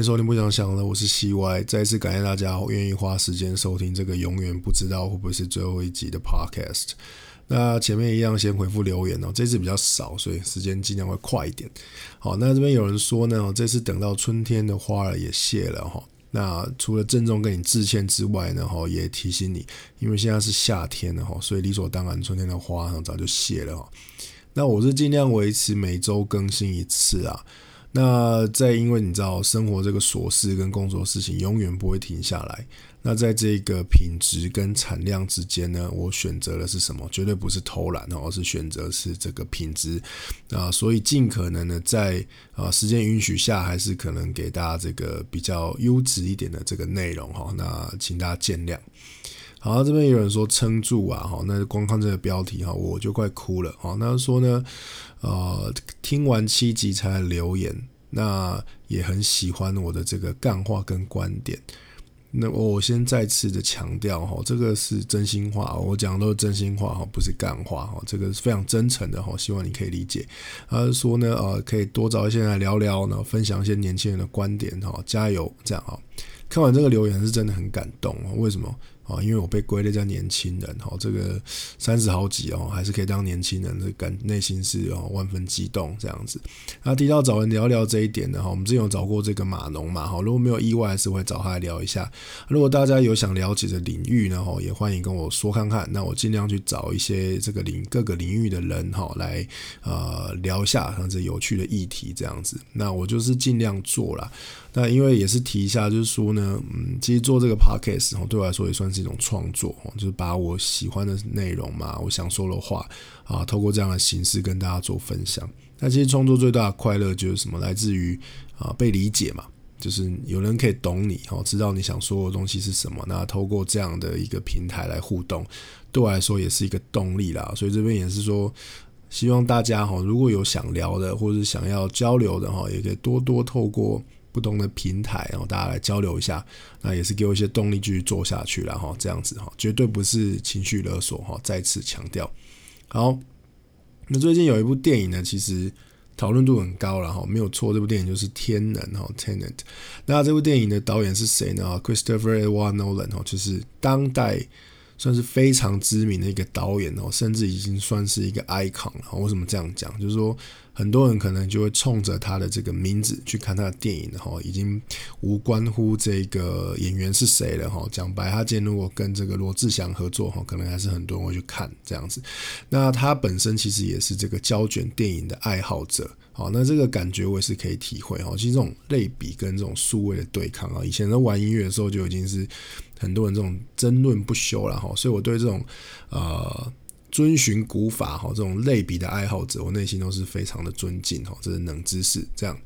迎收听不想想的，我是 CY，再一次感谢大家愿意花时间收听这个永远不知道会不会是最后一集的 Podcast。那前面一样先回复留言哦，这次比较少，所以时间尽量会快一点。好，那这边有人说呢，这次等到春天的花儿也谢了哈。那除了郑重跟你致歉之外呢，哈，也提醒你，因为现在是夏天了哈，所以理所当然春天的花很早就谢了哈。那我是尽量维持每周更新一次啊。那在因为你知道生活这个琐事跟工作事情永远不会停下来。那在这个品质跟产量之间呢，我选择的是什么？绝对不是偷懒哦，而是选择是这个品质啊。所以尽可能的在啊时间允许下，还是可能给大家这个比较优质一点的这个内容哈。那请大家见谅。好，这边有人说撑住啊，哈，那光看这个标题哈，我就快哭了哈。那说呢，呃，听完七集才留言，那也很喜欢我的这个干话跟观点。那我先再次的强调哈，这个是真心话，我讲的都是真心话哈，不是干话哈，这个是非常真诚的哈，希望你可以理解。他说呢，呃，可以多找一些人来聊聊呢，分享一些年轻人的观点哈，加油，这样哈。看完这个留言是真的很感动为什么？啊，因为我被归类在年轻人，哈，这个三十好几哦，还是可以当年轻人的感，内心是哦万分激动这样子。那提到找人聊聊这一点呢哈，我们之前有找过这个码农嘛，哈，如果没有意外，是会找他来聊一下。如果大家有想了解的领域呢，哈，也欢迎跟我说看看，那我尽量去找一些这个领各个领域的人哈，来呃聊一下像这有趣的议题这样子。那我就是尽量做了。那因为也是提一下，就是说呢，嗯，其实做这个 podcast 哦，对我来说也算是一种创作哦，就是把我喜欢的内容嘛，我想说的话啊，透过这样的形式跟大家做分享。那其实创作最大的快乐就是什么？来自于啊被理解嘛，就是有人可以懂你哦，知道你想说的东西是什么。那透过这样的一个平台来互动，对我来说也是一个动力啦。所以这边也是说，希望大家哈，如果有想聊的或者想要交流的哈，也可以多多透过。不同的平台，然后大家来交流一下，那也是给我一些动力继续做下去了哈。这样子哈，绝对不是情绪勒索哈。再次强调，好。那最近有一部电影呢，其实讨论度很高了哈，没有错，这部电影就是《天能》哈，《Tenet》。那这部电影的导演是谁呢？Christopher Nolan 哈，就是当代算是非常知名的一个导演哦，甚至已经算是一个 icon 了。为什么这样讲？就是说。很多人可能就会冲着他的这个名字去看他的电影哈，已经无关乎这个演员是谁了哈。讲白，他今天如果跟这个罗志祥合作哈，可能还是很多人会去看这样子。那他本身其实也是这个胶卷电影的爱好者，好，那这个感觉我也是可以体会哈。其实这种类比跟这种数位的对抗啊，以前在玩音乐的时候就已经是很多人这种争论不休了哈。所以我对这种呃。遵循古法哈，这种类比的爱好者，我内心都是非常的尊敬哈，这是冷知识。这样，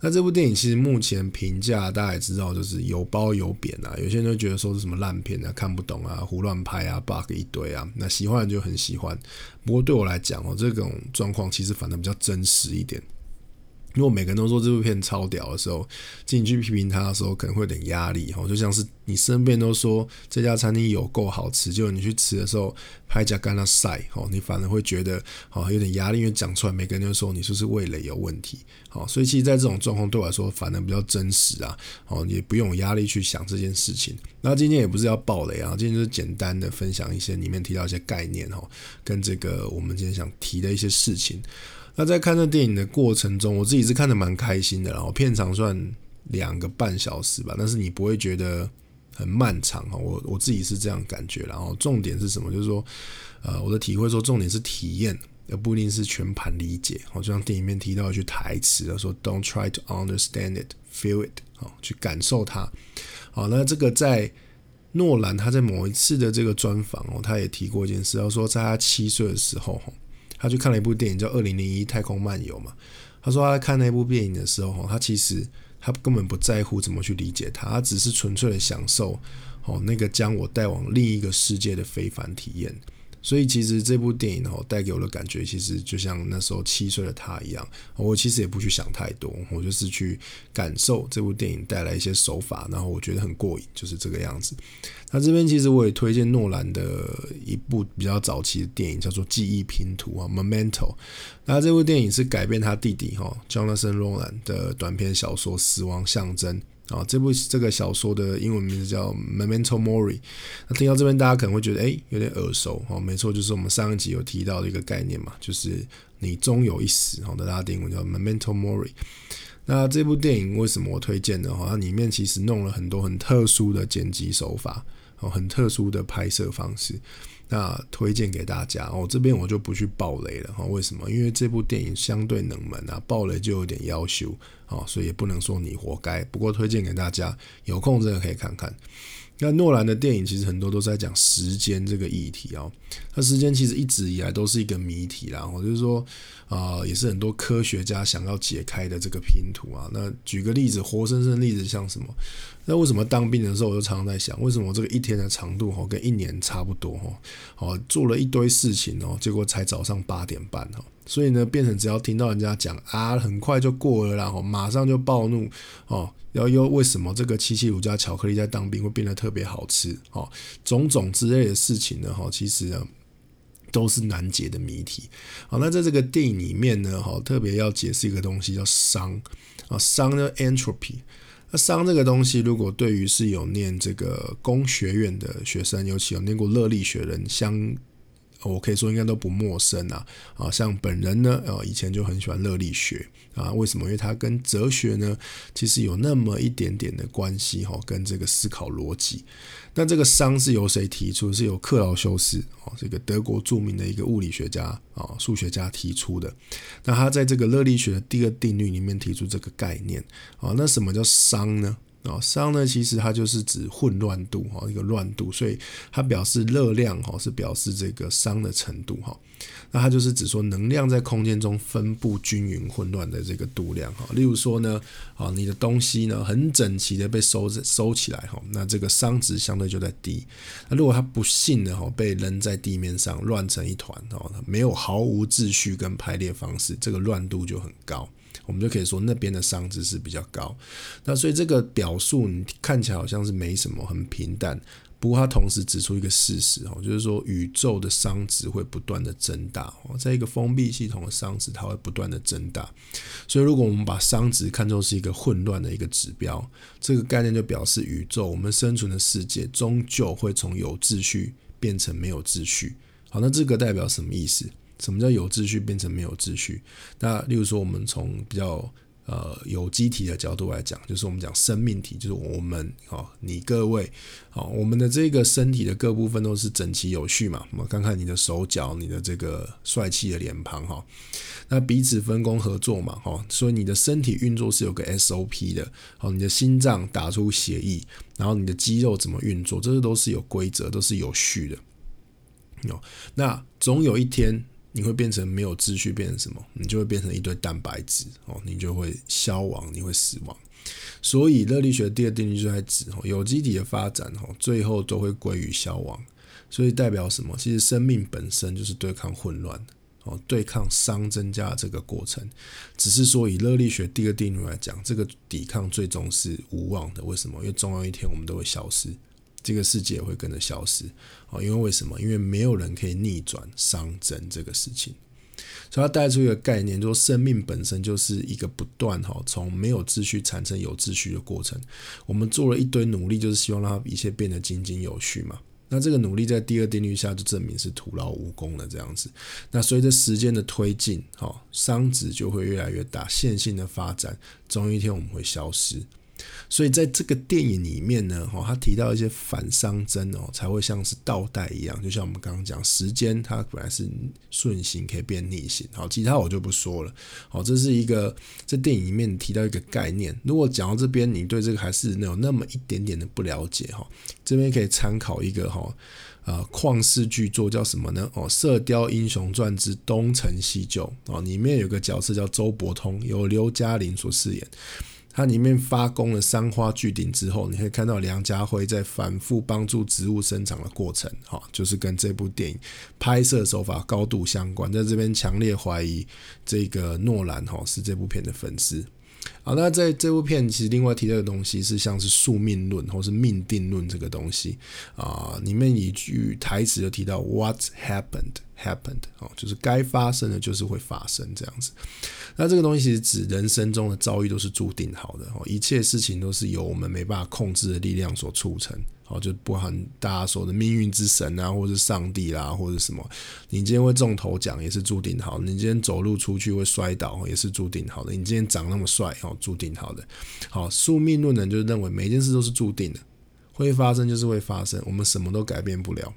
那这部电影其实目前评价大家也知道，就是有褒有贬啊。有些人就觉得说是什么烂片啊，看不懂啊，胡乱拍啊，bug 一堆啊。那喜欢人就很喜欢，不过对我来讲哦，这种状况其实反而比较真实一点。如果每个人都说这部片超屌的时候，进去批评他的时候，可能会有点压力哈。就像是你身边都说这家餐厅有够好吃，结果你去吃的时候拍加干了晒哦，你反而会觉得哦有点压力，因为讲出来每个人都说你是不是味蕾有问题。好，所以其实，在这种状况对我来说，反而比较真实啊。哦，也不用有压力去想这件事情。那今天也不是要爆雷啊，今天就是简单的分享一些里面提到一些概念哈，跟这个我们今天想提的一些事情。那在看这电影的过程中，我自己是看的蛮开心的，然后片长算两个半小时吧，但是你不会觉得很漫长哈。我我自己是这样感觉，然后重点是什么？就是说，呃，我的体会说，重点是体验，而不一定是全盘理解。好，就像电影里面提到一句台词，说 "Don't try to understand it, feel it"，好，去感受它。好，那这个在诺兰他在某一次的这个专访哦，他也提过一件事，他说在他七岁的时候。他去看了一部电影叫《二零零一太空漫游》嘛，他说他在看那部电影的时候，他其实他根本不在乎怎么去理解它，他只是纯粹的享受哦那个将我带往另一个世界的非凡体验。所以其实这部电影哦带给我的感觉，其实就像那时候七岁的他一样，我其实也不去想太多，我就是去感受这部电影带来一些手法，然后我觉得很过瘾，就是这个样子。那这边其实我也推荐诺兰的一部比较早期的电影，叫做《记忆拼图》啊，《Memento》。那这部电影是改编他弟弟哈 Jonathan Nolan 的短篇小说《死亡象征》。啊，这部这个小说的英文名字叫《Memento Mori》。那听到这边，大家可能会觉得，哎，有点耳熟。哦，没错，就是我们上一集有提到的一个概念嘛，就是你终有一死。哦，的拉丁文叫《Memento Mori》。那这部电影为什么我推荐呢？哈，它里面其实弄了很多很特殊的剪辑手法，哦，很特殊的拍摄方式。那推荐给大家哦，这边我就不去爆雷了哈。为什么？因为这部电影相对冷门啊，爆雷就有点要求哦，所以也不能说你活该。不过推荐给大家，有空真的可以看看。那诺兰的电影其实很多都在讲时间这个议题哦。那时间其实一直以来都是一个谜题啦，我就是说啊，也是很多科学家想要解开的这个拼图啊。那举个例子，活生生的例子像什么？那为什么当兵的时候我就常常在想，为什么这个一天的长度哈跟一年差不多哈？哦，做了一堆事情哦，结果才早上八点半哈。所以呢，变成只要听到人家讲啊，很快就过了，然后马上就暴怒哦，然后又为什么这个七七乳加巧克力在当兵会变得特别好吃哦，种种之类的事情呢，哈，其实呢都是难解的谜题。好，那在这个电影里面呢，哈，特别要解释一个东西叫熵啊，熵叫 entropy。那商这个东西，如果对于是有念这个工学院的学生，尤其有念过热力学人像。我可以说应该都不陌生啊，啊，像本人呢，呃，以前就很喜欢热力学啊，为什么？因为它跟哲学呢，其实有那么一点点的关系哈，跟这个思考逻辑。那这个熵是由谁提出？是由克劳修斯哦，这个德国著名的一个物理学家啊，数学家提出的。那他在这个热力学的第二定律里面提出这个概念啊，那什么叫熵呢？啊，熵呢，其实它就是指混乱度哈，一个乱度，所以它表示热量哈，是表示这个熵的程度哈。那它就是指说能量在空间中分布均匀、混乱的这个度量哈。例如说呢，啊，你的东西呢很整齐的被收收起来哈，那这个熵值相对就在低。那如果它不幸的哈被扔在地面上乱成一团哦，没有毫无秩序跟排列方式，这个乱度就很高。我们就可以说那边的熵值是比较高，那所以这个表述你看起来好像是没什么，很平淡。不过它同时指出一个事实哦，就是说宇宙的熵值会不断的增大哦，在一个封闭系统的熵值它会不断的增大。所以如果我们把熵值看作是一个混乱的一个指标，这个概念就表示宇宙我们生存的世界终究会从有秩序变成没有秩序。好，那这个代表什么意思？什么叫有秩序变成没有秩序？那例如说，我们从比较呃有机体的角度来讲，就是我们讲生命体，就是我们哦，你各位哦，我们的这个身体的各部分都是整齐有序嘛。我们看看你的手脚，你的这个帅气的脸庞哈，那彼此分工合作嘛，哈，所以你的身体运作是有个 SOP 的。哦，你的心脏打出血液，然后你的肌肉怎么运作，这些都是有规则，都是有序的。哦，那总有一天。你会变成没有秩序，变成什么？你就会变成一堆蛋白质哦，你就会消亡，你会死亡。所以热力学第二定律就在指，有机体的发展哦，最后都会归于消亡。所以代表什么？其实生命本身就是对抗混乱哦，对抗熵增加这个过程。只是说以热力学第二定律来讲，这个抵抗最终是无望的。为什么？因为总有一天我们都会消失。这个世界会跟着消失哦，因为为什么？因为没有人可以逆转熵增这个事情，所以它带出一个概念，说生命本身就是一个不断哈，从没有秩序产生有秩序的过程。我们做了一堆努力，就是希望让它一切变得井井有序嘛。那这个努力在第二定律下就证明是徒劳无功的这样子。那随着时间的推进，哈，熵值就会越来越大，线性的发展，总有一天我们会消失。所以在这个电影里面呢，哈，他提到一些反熵增哦，才会像是倒带一样，就像我们刚刚讲，时间它本来是顺行可以变逆行，好，其他我就不说了，好，这是一个在电影里面提到一个概念。如果讲到这边，你对这个还是有那么一点点的不了解哈，这边可以参考一个哈，呃，旷世巨作叫什么呢？哦，《射雕英雄传之东成西就》哦，里面有个角色叫周伯通，由刘嘉玲所饰演。它里面发功了三花聚顶之后，你可以看到梁家辉在反复帮助植物生长的过程，哈，就是跟这部电影拍摄手法高度相关。在这边强烈怀疑这个诺兰哈是这部片的粉丝。好，那在这部片其实另外提到的东西是像是宿命论或是命定论这个东西啊，里面一句台词就提到 “What happened happened” 哦，就是该发生的就是会发生这样子。那这个东西其实指人生中的遭遇都是注定好的哦，一切事情都是由我们没办法控制的力量所促成。哦，就不含大家说的命运之神啊，或者上帝啦，或者什么，你今天会中头奖也是注定好；你今天走路出去会摔倒也是注定好的；你今天长那么帅哦，注定好的。好，宿命论人就认为每件事都是注定的，会发生就是会发生，我们什么都改变不了。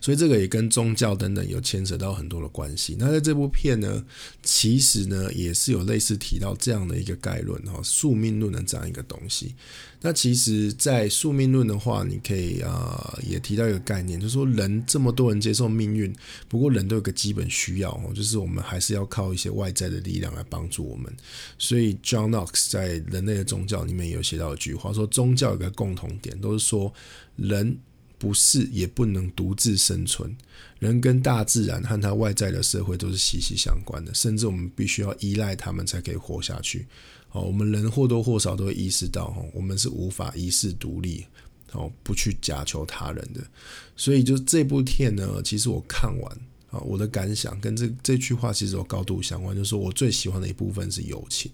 所以这个也跟宗教等等有牵扯到很多的关系。那在这部片呢，其实呢也是有类似提到这样的一个概论哈，宿命论的这样一个东西。那其实，在宿命论的话，你可以啊也提到一个概念，就是说人这么多人接受命运，不过人都有个基本需要哦，就是我们还是要靠一些外在的力量来帮助我们。所以 John Knox 在《人类的宗教》里面有写到一句话，说宗教有个共同点，都是说人。不是，也不能独自生存。人跟大自然和他外在的社会都是息息相关的，甚至我们必须要依赖他们才可以活下去。哦，我们人或多或少都会意识到，哦，我们是无法一世独立，哦，不去假求他人的。所以，就这部片呢，其实我看完啊，我的感想跟这这句话其实有高度相关，就是我最喜欢的一部分是友情。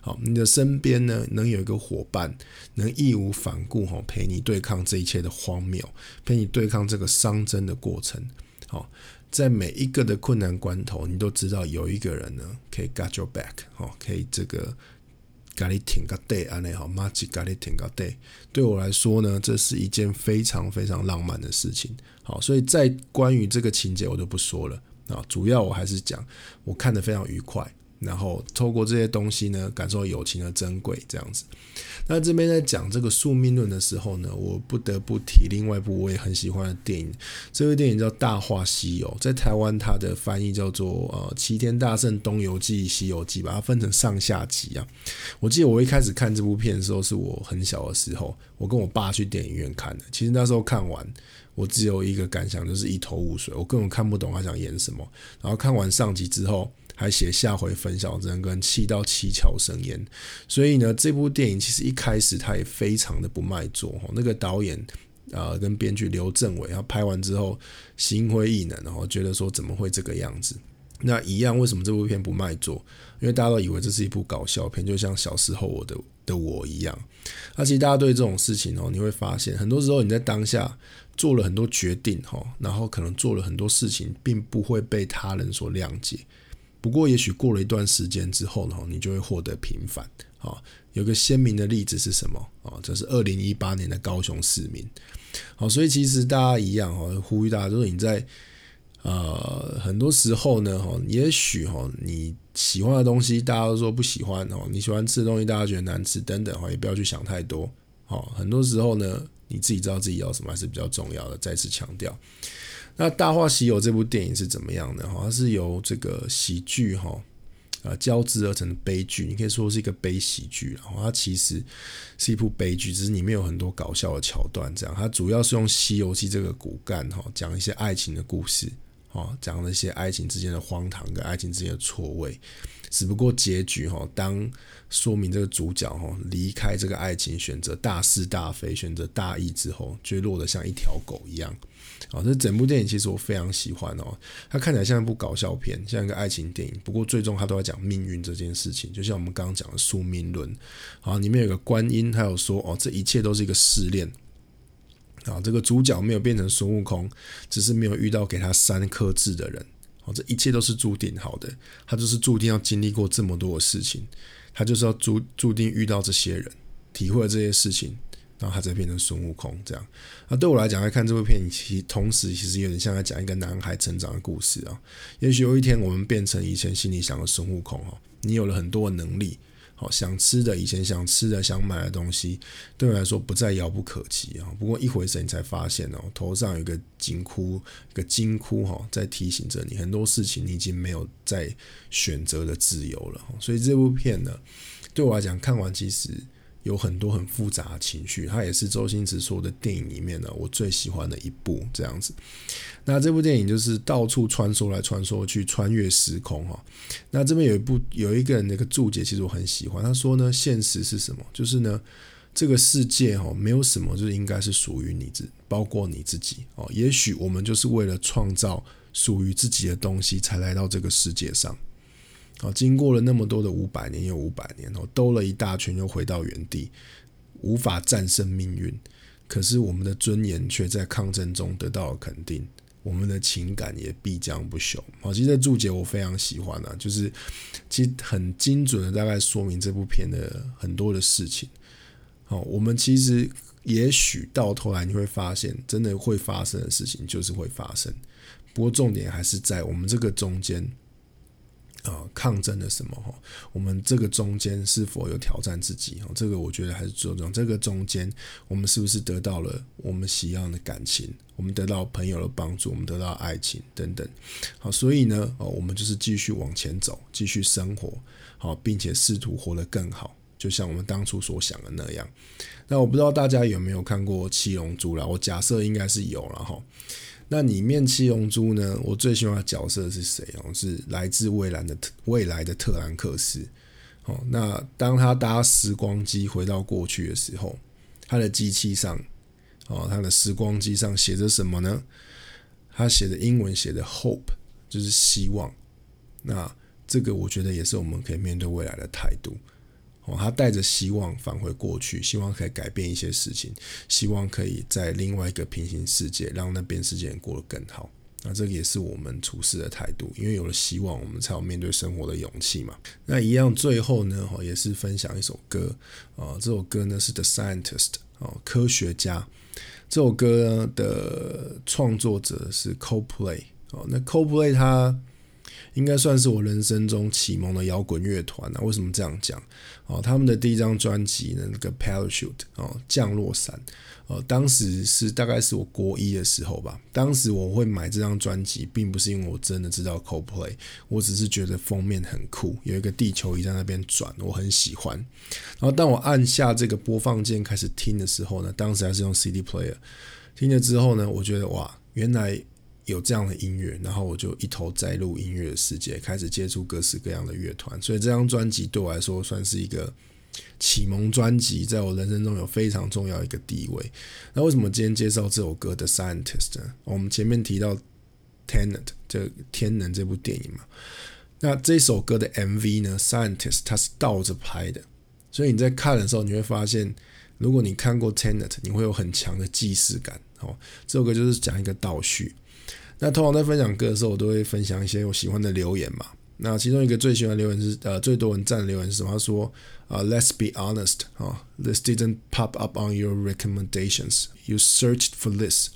好，你的身边呢，能有一个伙伴，能义无反顾哈陪你对抗这一切的荒谬，陪你对抗这个伤真的过程。好，在每一个的困难关头，你都知道有一个人呢，可以 got your back，好，可以这个咖喱挺个 day 安内好，马吉咖喱挺个 day。对我来说呢，这是一件非常非常浪漫的事情。好，所以在关于这个情节，我就不说了啊，主要我还是讲，我看得非常愉快。然后透过这些东西呢，感受友情的珍贵，这样子。那这边在讲这个宿命论的时候呢，我不得不提另外一部我也很喜欢的电影。这部电影叫《大话西游》，在台湾它的翻译叫做呃《齐天大圣东游记》《西游记》，把它分成上下集啊。我记得我一开始看这部片的时候，是我很小的时候，我跟我爸去电影院看的。其实那时候看完，我只有一个感想，就是一头雾水，我根本看不懂他想演什么。然后看完上集之后。还写下回分晓真跟气到七窍生烟，所以呢，这部电影其实一开始他也非常的不卖座哈。那个导演啊跟编剧刘镇伟，他拍完之后心灰意冷，然后觉得说怎么会这个样子？那一样，为什么这部片不卖座？因为大家都以为这是一部搞笑片，就像小时候我的的我一样。那其实大家对这种事情哦，你会发现很多时候你在当下做了很多决定哈，然后可能做了很多事情，并不会被他人所谅解。不过，也许过了一段时间之后呢，你就会获得平反。啊，有个鲜明的例子是什么？啊，这是二零一八年的高雄市民。好，所以其实大家一样哈，呼吁大家，就是你在呃很多时候呢，哈，也许哈你喜欢的东西，大家都说不喜欢哦；你喜欢吃的东西，大家觉得难吃等等哈，也不要去想太多。好，很多时候呢，你自己知道自己要什么还是比较重要的。再次强调。那《大话西游》这部电影是怎么样的？哈，它是由这个喜剧哈啊交织而成的悲剧，你可以说是一个悲喜剧。然后它其实是一部悲剧，只是里面有很多搞笑的桥段。这样，它主要是用《西游记》这个骨干哈，讲一些爱情的故事，哦，讲那些爱情之间的荒唐跟爱情之间的错位。只不过结局哈，当说明这个主角哈离开这个爱情，选择大是大非，选择大义之后，就落得像一条狗一样。啊，这整部电影其实我非常喜欢哦。它看起来像一部搞笑片，像一个爱情电影。不过最终它都要讲命运这件事情，就像我们刚刚讲的宿命论。啊，里面有个观音，他有说哦，这一切都是一个试炼。啊，这个主角没有变成孙悟空，只是没有遇到给他三颗痣的人。哦，这一切都是注定好的，他就是注定要经历过这么多的事情，他就是要注注定遇到这些人，体会这些事情。然后他才变成孙悟空这样，那对我来讲来看这部片，其同时其实有点像在讲一个男孩成长的故事啊。也许有一天我们变成以前心里想的孙悟空哦，你有了很多的能力，好想吃的以前想吃的想买的东西，对我来说不再遥不可及啊。不过一回神，你才发现哦，头上有个金箍，个金箍哈，在提醒着你很多事情，你已经没有再选择的自由了。所以这部片呢。对我来讲，看完其实有很多很复杂的情绪。它也是周星驰说的电影里面呢，我最喜欢的一部这样子。那这部电影就是到处穿梭来穿梭去，穿越时空哈。那这边有一部有一个人的一个注解，其实我很喜欢。他说呢，现实是什么？就是呢，这个世界哈，没有什么就是应该是属于你自，包括你自己哦。也许我们就是为了创造属于自己的东西，才来到这个世界上。好，经过了那么多的五百年又五百年哦，兜了一大圈又回到原地，无法战胜命运。可是我们的尊严却在抗争中得到了肯定，我们的情感也必将不朽。好，其实这注解我非常喜欢啊，就是其实很精准的大概说明这部片的很多的事情。好，我们其实也许到头来你会发现，真的会发生的事情就是会发生。不过重点还是在我们这个中间。啊，抗争了什么哈？我们这个中间是否有挑战自己哈？这个我觉得还是注重这个中间，我们是不是得到了我们喜要的感情？我们得到朋友的帮助，我们得到爱情等等。好，所以呢，哦，我们就是继续往前走，继续生活，好，并且试图活得更好，就像我们当初所想的那样。那我不知道大家有没有看过《七龙珠》了？我假设应该是有了哈。那里面七龙珠呢？我最喜欢的角色是谁哦？是来自未来的特未来的特兰克斯。哦，那当他搭时光机回到过去的时候，他的机器上，哦，他的时光机上写着什么呢？他写的英文写的 hope，就是希望。那这个我觉得也是我们可以面对未来的态度。哦，他带着希望返回过去，希望可以改变一些事情，希望可以在另外一个平行世界让那边世界过得更好。那这个也是我们处事的态度，因为有了希望，我们才有面对生活的勇气嘛。那一样，最后呢，哈，也是分享一首歌啊，这首歌呢是 The Scientist 哦，科学家。这首歌的创作者是 Coldplay 哦，那 Coldplay 他。应该算是我人生中启蒙的摇滚乐团啊！为什么这样讲？哦，他们的第一张专辑呢，那个 Parachute 哦，降落伞，呃，当时是大概是我国一的时候吧。当时我会买这张专辑，并不是因为我真的知道 Coldplay，我只是觉得封面很酷，有一个地球仪在那边转，我很喜欢。然后当我按下这个播放键开始听的时候呢，当时还是用 CD player 听了之后呢，我觉得哇，原来。有这样的音乐，然后我就一头栽入音乐的世界，开始接触各式各样的乐团。所以这张专辑对我来说算是一个启蒙专辑，在我人生中有非常重要一个地位。那为什么今天介绍这首歌的《Scientist》呢？我们前面提到《Tenet》这《天能》这部电影嘛，那这首歌的 MV 呢，《Scientist》它是倒着拍的，所以你在看的时候，你会发现，如果你看过《Tenet》，你会有很强的既视感。哦，这首歌就是讲一个倒叙。那通常在分享歌的时候，我都会分享一些我喜欢的留言嘛。那其中一个最喜欢留言是，呃，最多人赞的留言是什么？他说，啊，Let's be honest，啊，This didn't pop up on your recommendations. You searched for this，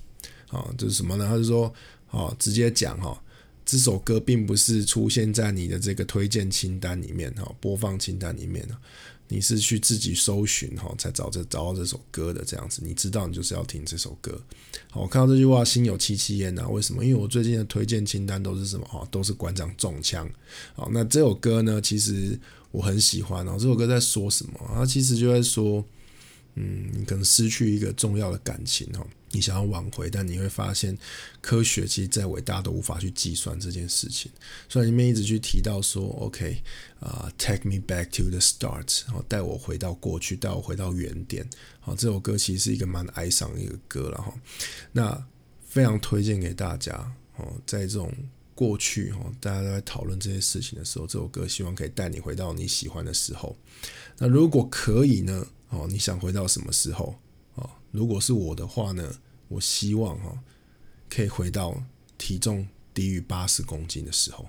啊，这是什么呢？他就说，啊，直接讲哈，这首歌并不是出现在你的这个推荐清单里面，哈，播放清单里面。你是去自己搜寻哈，才找这找到这首歌的这样子，你知道你就是要听这首歌。好，我看到这句话心有戚戚焉呐。为什么？因为我最近的推荐清单都是什么哈？都是馆长中枪。好，那这首歌呢，其实我很喜欢哦。这首歌在说什么？它其实就在说。嗯，你可能失去一个重要的感情哦，你想要挽回，但你会发现，科学其实再伟大都无法去计算这件事情。所以里面一直去提到说，OK，啊，Take me back to the start，然后带我回到过去，带我回到原点。好，这首歌其实是一个蛮哀伤的一个歌了哈。那非常推荐给大家哦，在这种过去哈，大家都在讨论这些事情的时候，这首歌希望可以带你回到你喜欢的时候。那如果可以呢？哦，你想回到什么时候？哦，如果是我的话呢，我希望哈可以回到体重低于八十公斤的时候。